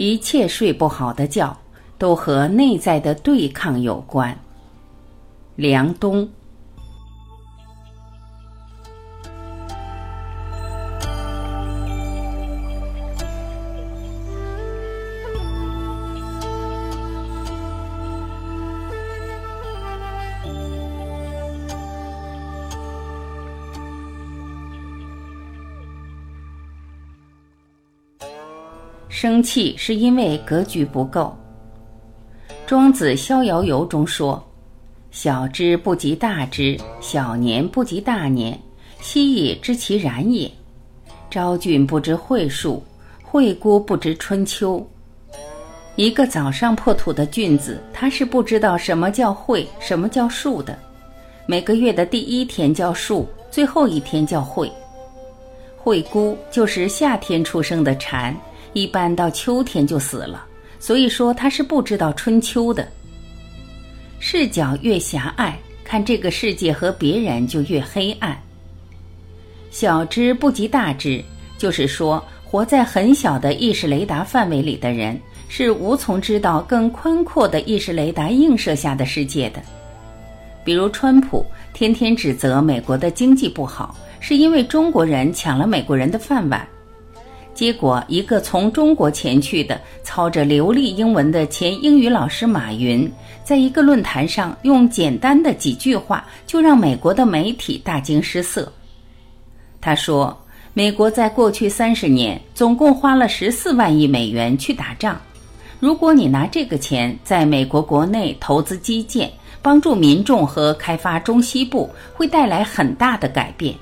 一切睡不好的觉，都和内在的对抗有关。梁冬。生气是因为格局不够。庄子《逍遥游》中说：“小之不及大之，小年不及大年，昔也知其然也。昭君不知惠树，惠姑不知春秋。”一个早上破土的君子，他是不知道什么叫惠，什么叫树的。每个月的第一天叫树，最后一天叫惠。惠姑就是夏天出生的蝉。一般到秋天就死了，所以说他是不知道春秋的。视角越狭隘，看这个世界和别人就越黑暗。小知不及大知，就是说活在很小的意识雷达范围里的人，是无从知道更宽阔的意识雷达映射下的世界的。比如川普天天指责美国的经济不好，是因为中国人抢了美国人的饭碗。结果，一个从中国前去的、操着流利英文的前英语老师马云，在一个论坛上用简单的几句话，就让美国的媒体大惊失色。他说：“美国在过去三十年总共花了十四万亿美元去打仗，如果你拿这个钱在美国国内投资基建，帮助民众和开发中西部，会带来很大的改变。”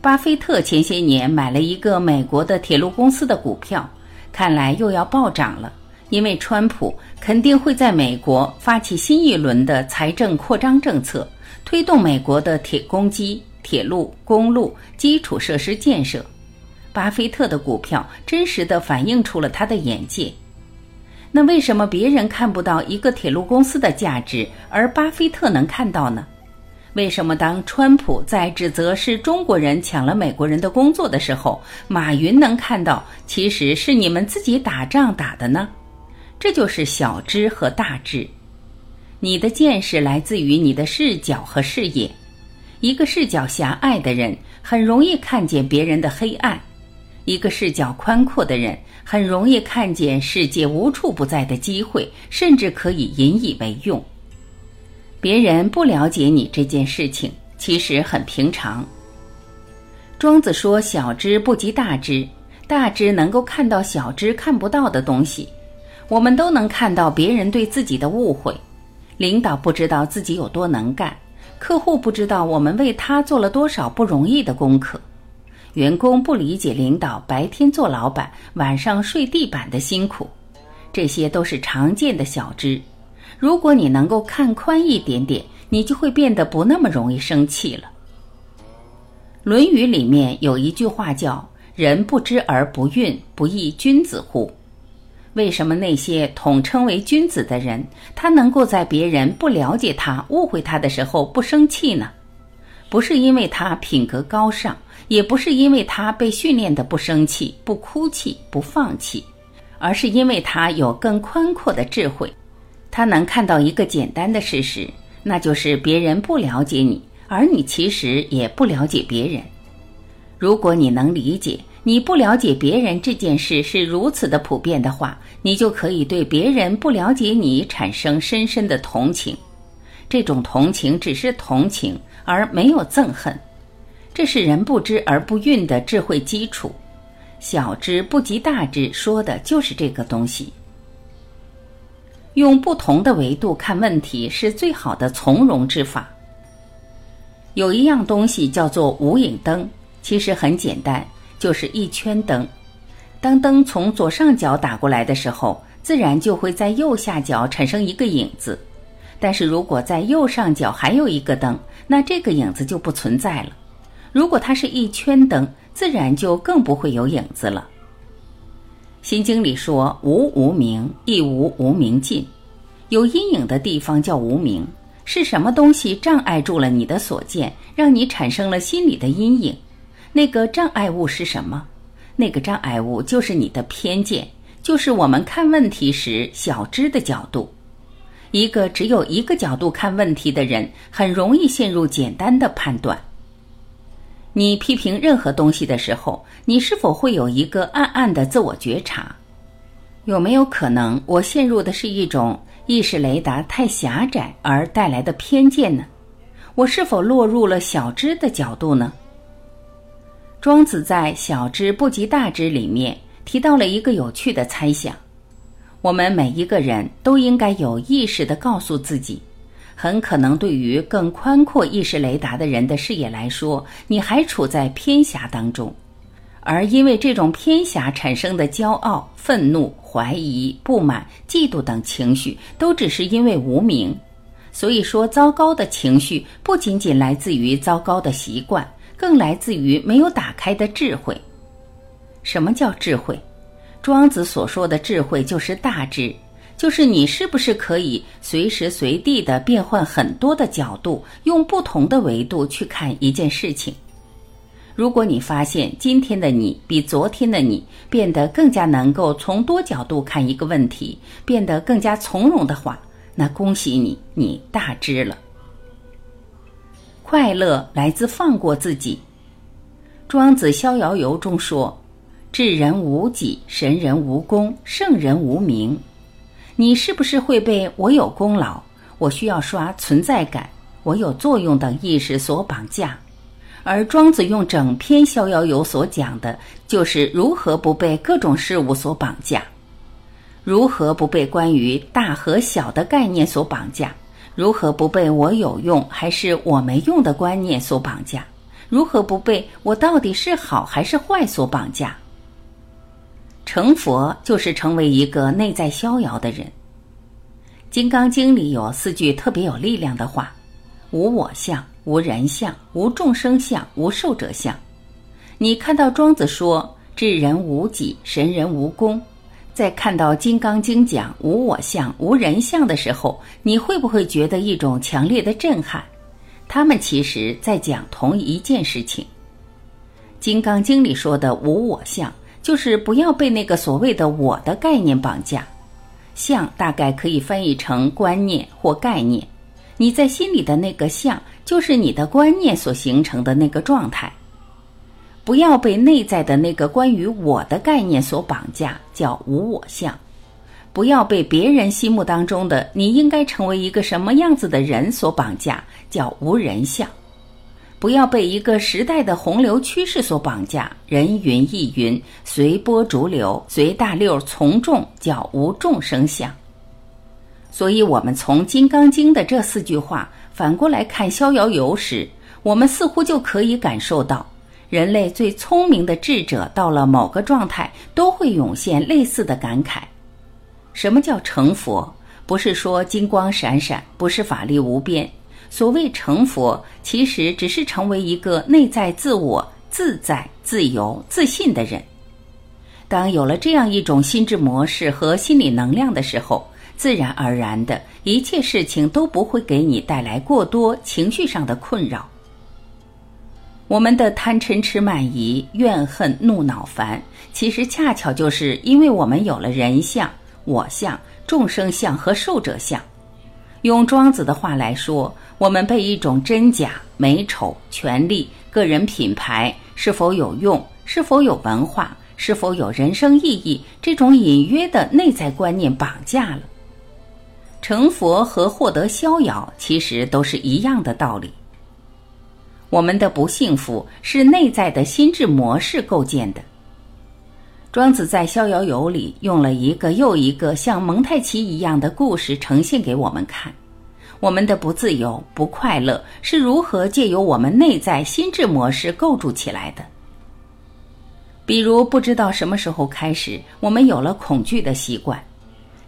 巴菲特前些年买了一个美国的铁路公司的股票，看来又要暴涨了。因为川普肯定会在美国发起新一轮的财政扩张政策，推动美国的铁公基、铁路、公路基础设施建设。巴菲特的股票真实的反映出了他的眼界。那为什么别人看不到一个铁路公司的价值，而巴菲特能看到呢？为什么当川普在指责是中国人抢了美国人的工作的时候，马云能看到其实是你们自己打仗打的呢？这就是小知和大知。你的见识来自于你的视角和视野。一个视角狭隘的人很容易看见别人的黑暗，一个视角宽阔的人很容易看见世界无处不在的机会，甚至可以引以为用。别人不了解你这件事情，其实很平常。庄子说：“小知不及大知，大知能够看到小知看不到的东西。我们都能看到别人对自己的误会，领导不知道自己有多能干，客户不知道我们为他做了多少不容易的功课，员工不理解领导白天做老板，晚上睡地板的辛苦，这些都是常见的小知。”如果你能够看宽一点点，你就会变得不那么容易生气了。《论语》里面有一句话叫“人不知而不愠，不亦君子乎？”为什么那些统称为君子的人，他能够在别人不了解他、误会他的时候不生气呢？不是因为他品格高尚，也不是因为他被训练的不生气、不哭泣、不放弃，而是因为他有更宽阔的智慧。他能看到一个简单的事实，那就是别人不了解你，而你其实也不了解别人。如果你能理解你不了解别人这件事是如此的普遍的话，你就可以对别人不了解你产生深深的同情。这种同情只是同情，而没有憎恨。这是人不知而不愠的智慧基础。小知不及大知，说的就是这个东西。用不同的维度看问题是最好的从容之法。有一样东西叫做无影灯，其实很简单，就是一圈灯。当灯从左上角打过来的时候，自然就会在右下角产生一个影子。但是如果在右上角还有一个灯，那这个影子就不存在了。如果它是一圈灯，自然就更不会有影子了。心经里说：“无无明，亦无无明尽。有阴影的地方叫无明。是什么东西障碍住了你的所见，让你产生了心理的阴影？那个障碍物是什么？那个障碍物就是你的偏见，就是我们看问题时小知的角度。一个只有一个角度看问题的人，很容易陷入简单的判断。你批评任何东西的时候，你是否会有一个暗暗的自我觉察？有没有可能我陷入的是一种意识雷达太狭窄而带来的偏见呢？我是否落入了小知的角度呢？庄子在“小知不及大知”里面提到了一个有趣的猜想。我们每一个人都应该有意识地告诉自己，很可能对于更宽阔意识雷达的人的视野来说，你还处在偏狭当中，而因为这种偏狭产生的骄傲、愤怒、怀疑、不满、嫉妒等情绪，都只是因为无名。所以说，糟糕的情绪不仅仅来自于糟糕的习惯，更来自于没有打开的智慧。什么叫智慧？庄子所说的智慧就是大智，就是你是不是可以随时随地的变换很多的角度，用不同的维度去看一件事情。如果你发现今天的你比昨天的你变得更加能够从多角度看一个问题，变得更加从容的话，那恭喜你，你大知了。快乐来自放过自己。庄子《逍遥游》中说。智人无己，神人无功，圣人无名。你是不是会被我有功劳、我需要刷存在感、我有作用等意识所绑架？而庄子用整篇《逍遥游》所讲的，就是如何不被各种事物所绑架，如何不被关于大和小的概念所绑架，如何不被我有用还是我没用的观念所绑架，如何不被我到底是好还是坏所绑架。成佛就是成为一个内在逍遥的人。《金刚经》里有四句特别有力量的话：“无我相，无人相，无众生相，无寿者相。”你看到庄子说“智人无己，神人无功”，在看到《金刚经》讲“无我相，无人相”的时候，你会不会觉得一种强烈的震撼？他们其实在讲同一件事情。《金刚经》里说的“无我相”。就是不要被那个所谓的“我的”概念绑架，相大概可以翻译成观念或概念。你在心里的那个相，就是你的观念所形成的那个状态。不要被内在的那个关于我的概念所绑架，叫无我相。不要被别人心目当中的你应该成为一个什么样子的人所绑架，叫无人相。不要被一个时代的洪流趋势所绑架，人云亦云，随波逐流，随大溜从众，叫无众生相。所以，我们从《金刚经》的这四句话反过来看《逍遥游》时，我们似乎就可以感受到，人类最聪明的智者到了某个状态，都会涌现类似的感慨：什么叫成佛？不是说金光闪闪，不是法力无边。所谓成佛，其实只是成为一个内在自我、自在、自由、自信的人。当有了这样一种心智模式和心理能量的时候，自然而然的一切事情都不会给你带来过多情绪上的困扰。我们的贪嗔痴慢疑、怨恨怒恼烦，其实恰巧就是因为我们有了人相、我相、众生相和寿者相。用庄子的话来说，我们被一种真假、美丑、权力、个人品牌是否有用、是否有文化、是否有人生意义这种隐约的内在观念绑架了。成佛和获得逍遥其实都是一样的道理。我们的不幸福是内在的心智模式构建的。庄子在《逍遥游》里用了一个又一个像蒙太奇一样的故事呈现给我们看，我们的不自由、不快乐是如何借由我们内在心智模式构筑起来的。比如，不知道什么时候开始，我们有了恐惧的习惯。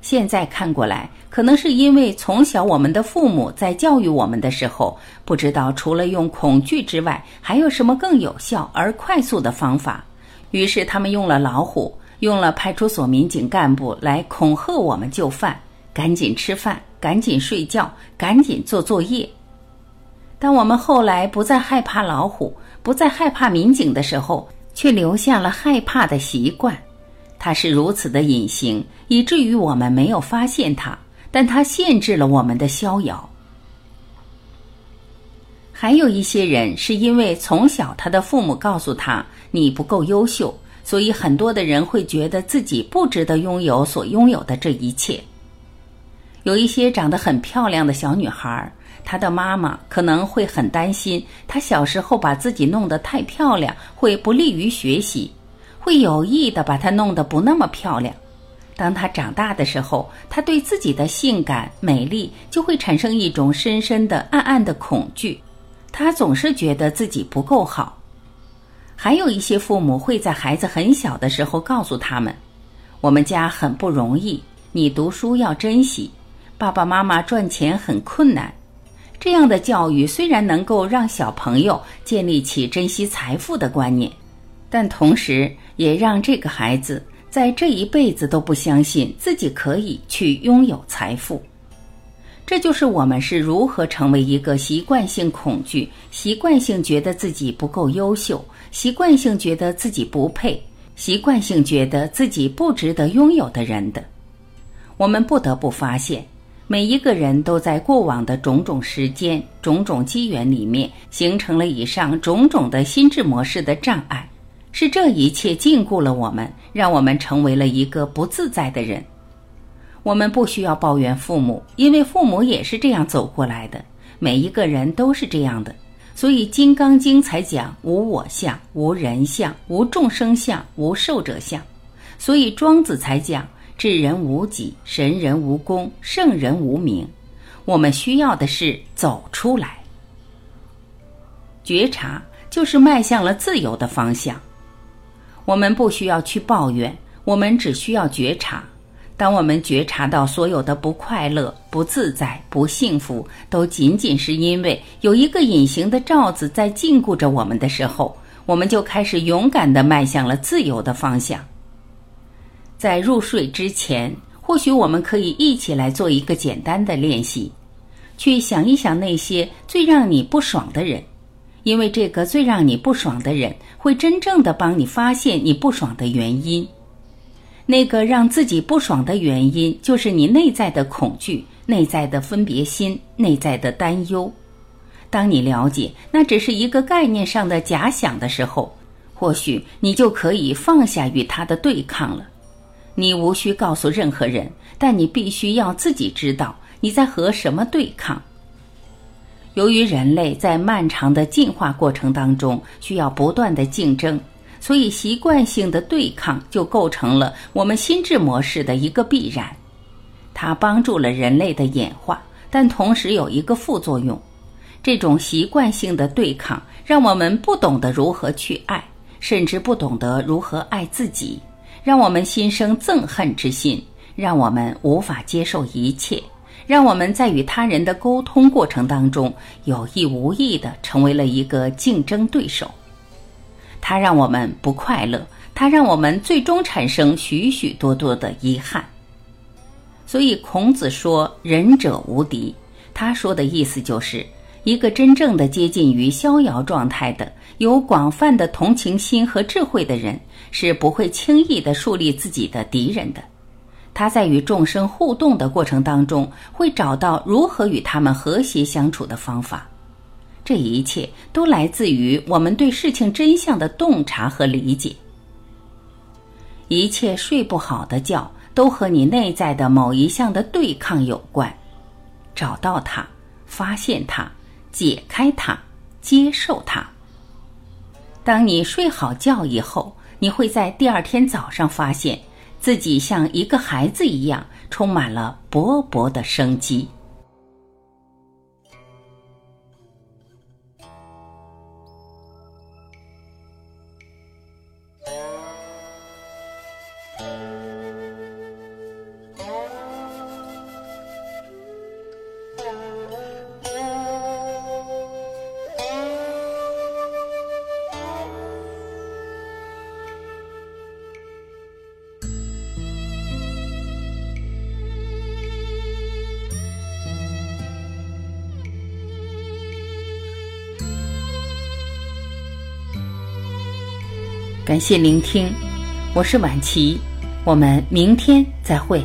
现在看过来，可能是因为从小我们的父母在教育我们的时候，不知道除了用恐惧之外，还有什么更有效而快速的方法。于是他们用了老虎，用了派出所民警干部来恐吓我们就范，赶紧吃饭，赶紧睡觉，赶紧做作业。当我们后来不再害怕老虎，不再害怕民警的时候，却留下了害怕的习惯。它是如此的隐形，以至于我们没有发现它，但它限制了我们的逍遥。还有一些人是因为从小他的父母告诉他你不够优秀，所以很多的人会觉得自己不值得拥有所拥有的这一切。有一些长得很漂亮的小女孩，她的妈妈可能会很担心，她小时候把自己弄得太漂亮会不利于学习，会有意的把她弄得不那么漂亮。当她长大的时候，她对自己的性感美丽就会产生一种深深的、暗暗的恐惧。他总是觉得自己不够好，还有一些父母会在孩子很小的时候告诉他们：“我们家很不容易，你读书要珍惜，爸爸妈妈赚钱很困难。”这样的教育虽然能够让小朋友建立起珍惜财富的观念，但同时也让这个孩子在这一辈子都不相信自己可以去拥有财富。这就是我们是如何成为一个习惯性恐惧、习惯性觉得自己不够优秀、习惯性觉得自己不配、习惯性觉得自己不值得拥有的人的。我们不得不发现，每一个人都在过往的种种时间、种种机缘里面，形成了以上种种的心智模式的障碍，是这一切禁锢了我们，让我们成为了一个不自在的人。我们不需要抱怨父母，因为父母也是这样走过来的。每一个人都是这样的，所以《金刚经》才讲无我相、无人相、无众生相、无寿者相。所以庄子才讲智人无己，神人无功，圣人无名。我们需要的是走出来，觉察就是迈向了自由的方向。我们不需要去抱怨，我们只需要觉察。当我们觉察到所有的不快乐、不自在、不幸福，都仅仅是因为有一个隐形的罩子在禁锢着我们的时候，我们就开始勇敢地迈向了自由的方向。在入睡之前，或许我们可以一起来做一个简单的练习，去想一想那些最让你不爽的人，因为这个最让你不爽的人会真正的帮你发现你不爽的原因。那个让自己不爽的原因，就是你内在的恐惧、内在的分别心、内在的担忧。当你了解那只是一个概念上的假想的时候，或许你就可以放下与他的对抗了。你无需告诉任何人，但你必须要自己知道你在和什么对抗。由于人类在漫长的进化过程当中需要不断的竞争。所以，习惯性的对抗就构成了我们心智模式的一个必然。它帮助了人类的演化，但同时有一个副作用：这种习惯性的对抗让我们不懂得如何去爱，甚至不懂得如何爱自己，让我们心生憎恨之心，让我们无法接受一切，让我们在与他人的沟通过程当中有意无意的成为了一个竞争对手。它让我们不快乐，它让我们最终产生许许多多的遗憾。所以孔子说“仁者无敌”，他说的意思就是，一个真正的接近于逍遥状态的、有广泛的同情心和智慧的人，是不会轻易的树立自己的敌人的。他在与众生互动的过程当中，会找到如何与他们和谐相处的方法。这一切都来自于我们对事情真相的洞察和理解。一切睡不好的觉，都和你内在的某一项的对抗有关。找到它，发现它，解开它，接受它。当你睡好觉以后，你会在第二天早上发现自己像一个孩子一样，充满了勃勃的生机。感谢聆听，我是晚琪，我们明天再会。